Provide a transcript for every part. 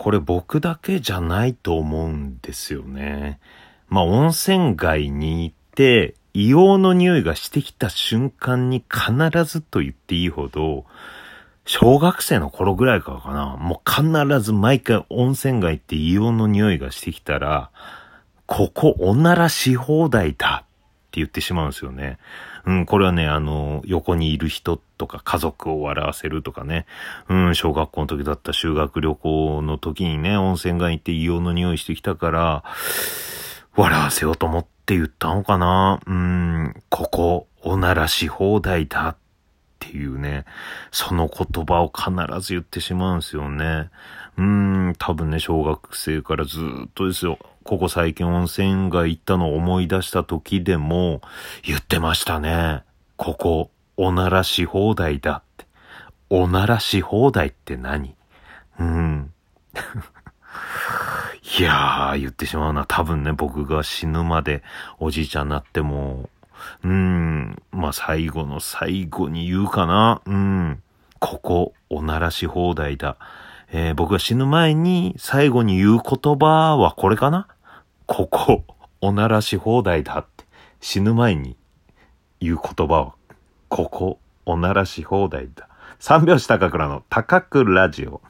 これ僕だけじゃないと思うんですよね。まあ、温泉街に行って、硫黄の匂いがしてきた瞬間に必ずと言っていいほど、小学生の頃ぐらいからかな、もう必ず毎回温泉街って硫黄の匂いがしてきたら、ここおならし放題だって言ってしまうんですよね。うん、これはね、あの、横にいる人とか家族を笑わせるとかね、うん、小学校の時だった修学旅行の時にね、温泉街行って硫黄の匂いしてきたから、笑わせようと思って言ったのかなうん、ここ、おならし放題だっっていうね、その言葉を必ず言ってしまうんですよね。うーん、多分ね、小学生からずっとですよ。ここ最近温泉街行ったのを思い出した時でも言ってましたね。ここ、おならし放題だって。おならし放題って何？うん。いやー、言ってしまうな。多分ね、僕が死ぬまでおじいちゃんになっても、うん、まあ、最後の最後に言うかな。うん。ここ、おならし放題だ。えー、僕が死ぬ前に最後に言う言葉はこれかなここ、おならし放題だって。死ぬ前に言う言葉は、ここ、おならし放題だ。三拍子高倉の高倉ラジオ。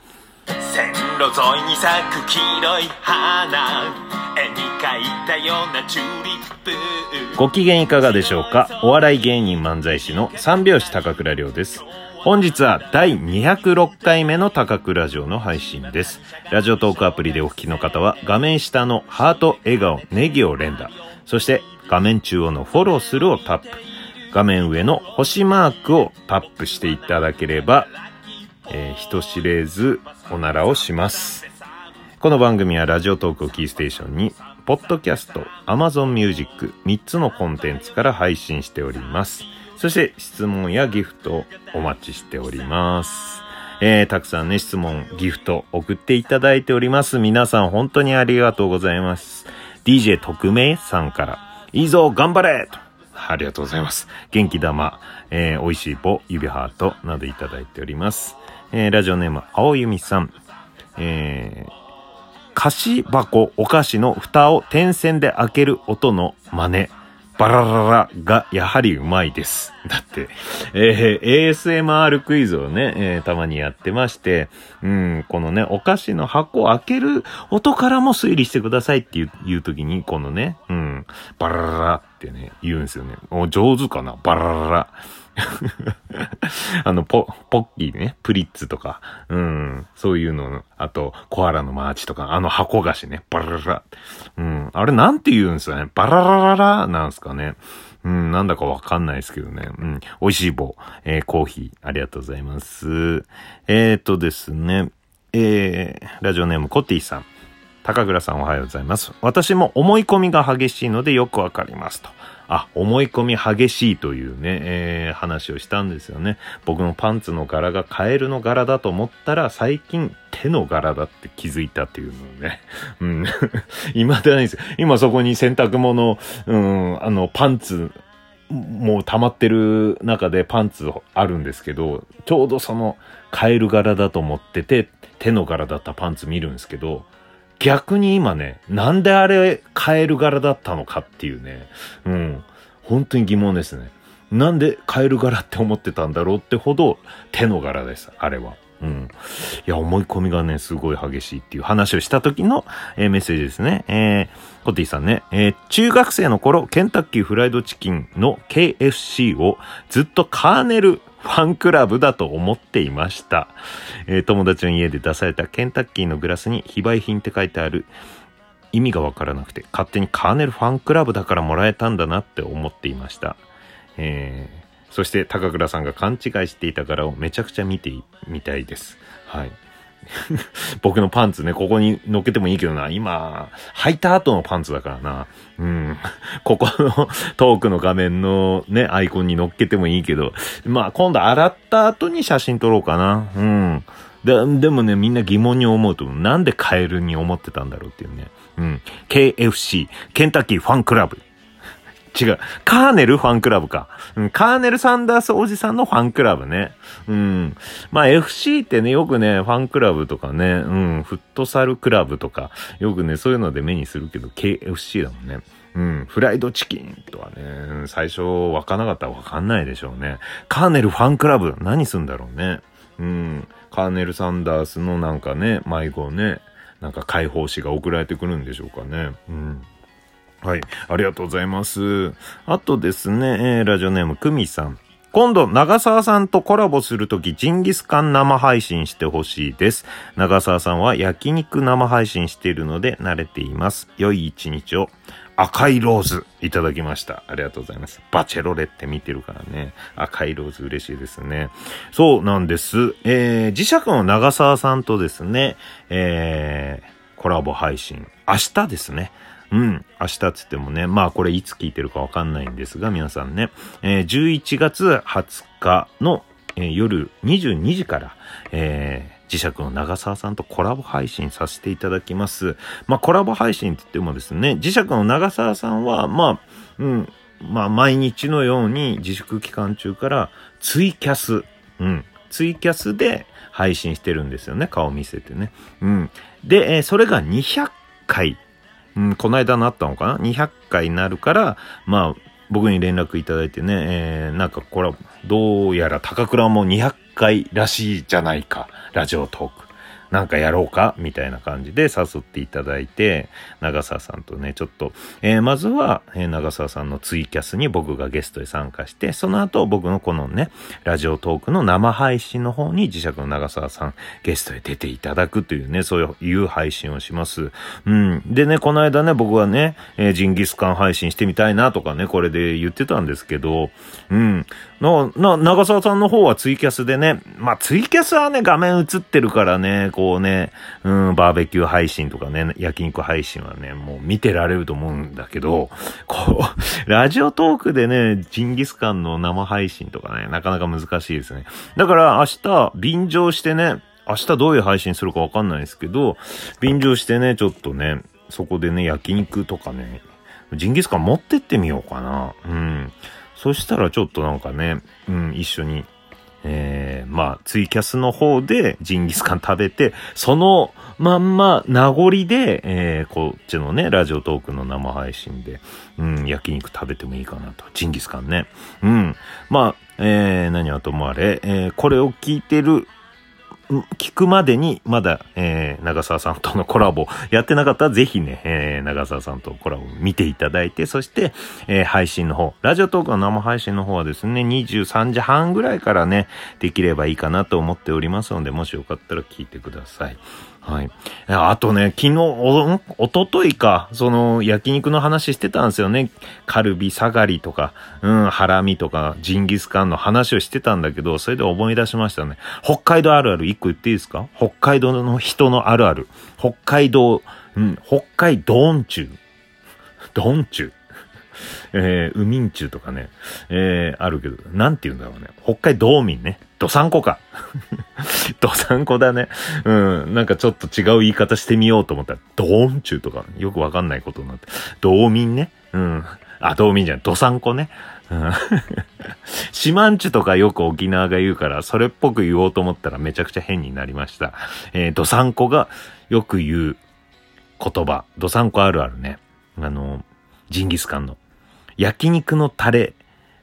線路沿いに咲く黄色い花絵に描いたようなチューリップご機嫌いかがでしょうか？お笑い芸人漫才師の三拍子高倉涼です本日は第206回目の高倉城の配信です。ラジオトークアプリでお聞きの方は画面下のハート、笑顔、ネギを連打。そして画面中央のフォローするをタップ。画面上の星マークをタップしていただければ、えー、人知れずおならをします。この番組はラジオトークをキーステーションに、ポッドキャスト、アマゾンミュージック3つのコンテンツから配信しております。そして質問やギフトお待ちしております。えー、たくさんね、質問、ギフト送っていただいております。皆さん本当にありがとうございます。DJ 特命さんから、いいぞ、頑張れと。ありがとうございます。元気玉、えー、美味しい棒、指ハートなどいただいております。えー、ラジオネーム、青由美さん。えー、菓子箱、お菓子の蓋を点線で開ける音の真似。バラララがやはりうまいです。だって、えー、ASMR クイズをね、えー、たまにやってまして、うん、このね、お菓子の箱を開ける音からも推理してくださいっていういう時に、このね、うん、バラララってね、言うんですよね。お上手かな？バラララ。あの、ポ、ポッキーね、プリッツとか、うん、そういうの、あと、コアラのマーチとか、あの箱菓子ね、バラララ。うん、あれなんて言うんですかね、バララララなんすかね。うん、なんだかわかんないですけどね。うん、美味しい棒、えー、コーヒー、ありがとうございます。えーとですね、えー、ラジオネームコティさん。高倉さんおはようございます。私も思い込みが激しいのでよくわかりますと。あ、思い込み激しいというね、えー、話をしたんですよね。僕のパンツの柄がカエルの柄だと思ったら、最近手の柄だって気づいたっていうのをね。うん。未だないです。今そこに洗濯物、うん、あの、パンツ、もう溜まってる中でパンツあるんですけど、ちょうどそのカエル柄だと思ってて、手の柄だったパンツ見るんですけど、逆に今ね、なんであれカエル柄だったのかっていうね、うん、本当に疑問ですね。なんでカエル柄って思ってたんだろうってほど手の柄です、あれは。うん。いや、思い込みがね、すごい激しいっていう話をした時の、えー、メッセージですね。えー、コティさんね、えー、中学生の頃、ケンタッキーフライドチキンの KFC をずっとカーネルファンクラブだと思っていました。えー、友達の家で出されたケンタッキーのグラスに非売品って書いてある意味がわからなくて、勝手にカーネルファンクラブだからもらえたんだなって思っていました。えー、そして高倉さんが勘違いしていた柄をめちゃくちゃ見てみたいです。はい。僕のパンツね、ここに乗っけてもいいけどな。今、履いた後のパンツだからな。うん。ここのトークの画面のね、アイコンに乗っけてもいいけど、まあ今度洗った後に写真撮ろうかな。うん。で、でもね、みんな疑問に思うと、なんでカエルに思ってたんだろうっていうね。うん。KFC、ケンタッキーファンクラブ。違う。カーネルファンクラブか。うん、カーネル・サンダースおじさんのファンクラブね。うん。まあ FC ってね、よくね、ファンクラブとかね、うん、フットサルクラブとか、よくね、そういうので目にするけど、KFC だもんね。うん、フライドチキンとはね、最初わかなかったらわかんないでしょうね。カーネルファンクラブ、何すんだろうね。うん、カーネル・サンダースのなんかね、迷子ね、なんか解放誌が送られてくるんでしょうかね。うん。はい。ありがとうございます。あとですね、えー、ラジオネーム、くみさん。今度、長澤さんとコラボするとき、ジンギスカン生配信してほしいです。長澤さんは焼肉生配信しているので慣れています。良い一日を。赤いローズいただきました。ありがとうございます。バチェロレって見てるからね。赤いローズ嬉しいですね。そうなんです。えー、磁石の長澤さんとですね、えー、コラボ配信。明日ですね。うん。明日つってもね、まあこれいつ聞いてるかわかんないんですが、皆さんね、えー、11月20日の、えー、夜22時から、えー、磁石の長澤さんとコラボ配信させていただきます。まあコラボ配信って言ってもですね、磁石の長澤さんは、まあ、うん、まあ毎日のように自粛期間中からツイキャス、うん、ツイキャスで配信してるんですよね、顔見せてね。うん。で、えー、それが200回うん、この間なったのかな ?200 回になるから、まあ、僕に連絡いただいてね、えー、なんかこれ、どうやら高倉も200回らしいじゃないか、ラジオトーク。なんかやろうか？みたいな感じで誘っていただいて、長澤さんとね、ちょっと、えー、まずは、えー、長澤さんのツイキャスに僕がゲストで参加して、その後僕のこのね、ラジオトークの生配信の方に磁石の長澤さんゲストで出ていただくというね、そういう配信をします。うん。でね、この間ね、僕はね、えー、ジンギスカン配信してみたいなとかね、これで言ってたんですけど、うん。な、な、長澤さんの方はツイキャスでね、まあツイキャスはね、画面映ってるからね、こうね、うん、バーベキュー配信とかね、焼肉配信はね、もう見てられると思うんだけど、こう、ラジオトークでね、ジンギスカンの生配信とかね、なかなか難しいですね。だから明日、便乗してね、明日どういう配信するかわかんないですけど、便乗してね、ちょっとね、そこでね、焼肉とかね、ジンギスカン持ってってみようかな。うん。そしたらちょっとなんかね、うん、一緒に、えー、まあ、ツイキャスの方でジンギスカン食べて、そのまんま名残で、えー、こっちのね、ラジオトークの生配信で、うん、焼肉食べてもいいかなと。ジンギスカンね。うん。まあ、えー、何はともあれ、えー、これを聞いてる聞くまでに、まだ、えー、長澤さんとのコラボやってなかったら、ぜひね、えー、長澤さんとコラボ見ていただいて、そして、えー、配信の方、ラジオトークの生配信の方はですね、23時半ぐらいからね、できればいいかなと思っておりますので、もしよかったら聞いてください。はい。あとね、昨日、お、おとといか、その、焼肉の話してたんですよね。カルビ、サガリとか、うん、ハラミとか、ジンギスカンの話をしてたんだけど、それで思い出しましたね。北海道あるある一個言っていいですか？北海道の人のあるある。北海道、うん、北海道んちゅう。どんちゅう。えー、ウミンチュとかね、えー、あるけど、なんて言うんだろうね。北海道民ね。どさんこか。どさんこだね。うん。なんかちょっと違う言い方してみようと思ったら、ドーンチュとか、よくわかんないことになって。道民ね。うん。あ、道民じゃん。どさんこね。うん。シマンチュとかよく沖縄が言うから、それっぽく言おうと思ったらめちゃくちゃ変になりました。えー、どさんこがよく言う言葉。どさんこあるあるね。あの、ジンギスカンの。焼肉のタレ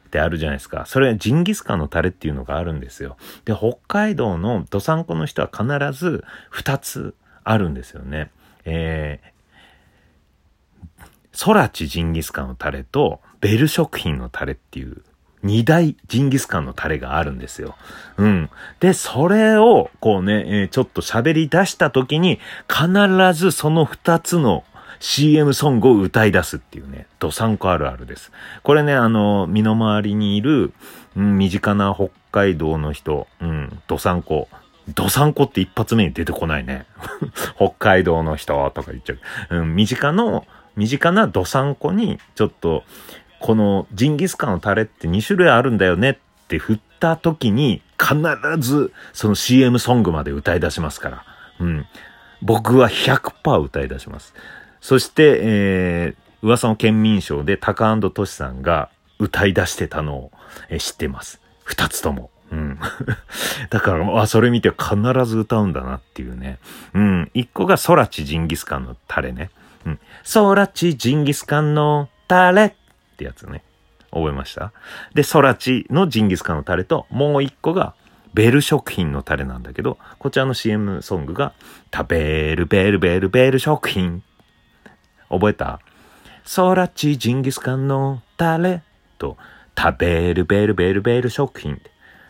ってあるじゃないですか。それはジンギスカンのタレっていうのがあるんですよ。で、北海道のドサンコの人は必ず2つあるんですよね。えー、ソラチジンギスカンのタレとベル食品のタレっていう二大ジンギスカンのタレがあるんですよ。うん。で、それを、こうね、えー、ちょっと喋り出した時に、必ずその二つの CM ソングを歌い出すっていうね、ドサンコあるあるです。これね、あの、身の回りにいる、うん、身近な北海道の人、うん、ドサンコ。ドサンコって一発目に出てこないね。北海道の人とか言っちゃう。うん、身近の、身近なドサンコに、ちょっと、このジンギスカンのタレって2種類あるんだよねって振った時に、必ずその CM ソングまで歌い出しますから。うん。僕は100%歌い出します。そして、えー、噂の県民賞でタカトシさんが歌い出してたのを、え知ってます。二つとも。うん。だから、あ、それ見て必ず歌うんだなっていうね。うん。一個が空知ジンギスカンのタレね。うん。空知ジンギスカンのタレってやつね。覚えました？で、空知のジンギスカンのタレと、もう一個が、ベル食品のタレなんだけど、こちらの CM ソングが、食べるベルベルベル食品。覚えた？空知ジンギスカンのタレと、食べるベルベルベル食品。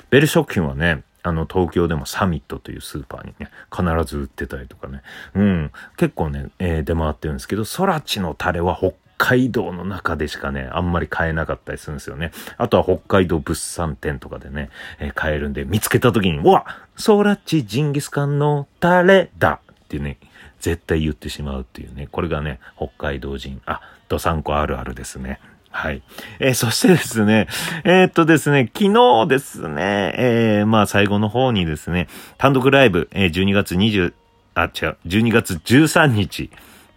ベル食品はね、あの、東京でもサミットというスーパーにね、必ず売ってたりとかね。うん。結構ね、えー、出回ってるんですけど、空知のタレは北海道の中でしかね、あんまり買えなかったりするんですよね。あとは北海道物産展とかでね、えー、買えるんで、見つけた時に、うわソーラッチジンギスカンのタレだっていうね、絶対言ってしまうっていうね、これがね、北海道人、あ、ドサンコあるあるですね。はい。えー、そしてですね、えー、っとですね、昨日ですね、えー、まあ最後の方にですね、単独ライブ、えー、12月20、あ、違う、12月13日、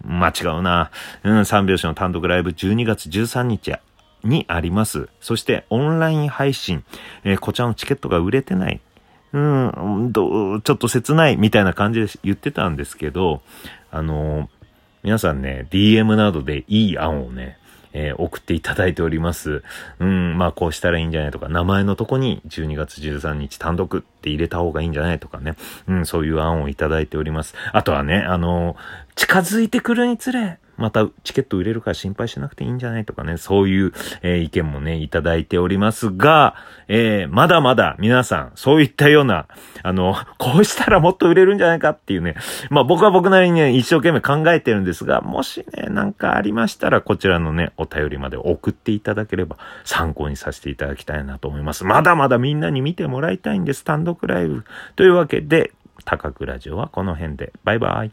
間違うな。うん、三拍子の単独ライブ12月13日にあります。そしてオンライン配信、えー、こちらのチケットが売れてない。うん、どちょっと切ないみたいな感じで言ってたんですけど、あの、皆さんね、DM などでいい案をね、えー、送っていただいております。うん、まあこうしたらいいんじゃないとか、名前のとこに12月13日単独って入れた方がいいんじゃないとかね。うん、そういう案をいただいております。あとはね、あの、近づいてくるにつれ、またチケット売れるから心配しなくていいんじゃないとかね、そういう、えー、意見もね、いただいておりますが、えー、まだまだ皆さん、そういったような、あの、こうしたらもっと売れるんじゃないかっていうね、まあ僕は僕なりにね、一生懸命考えてるんですが、もしね、なんかありましたら、こちらのね、お便りまで送っていただければ参考にさせていただきたいなと思います。まだまだみんなに見てもらいたいんです、単独ライブ。というわけで、高倉城はこの辺で。バイバイ。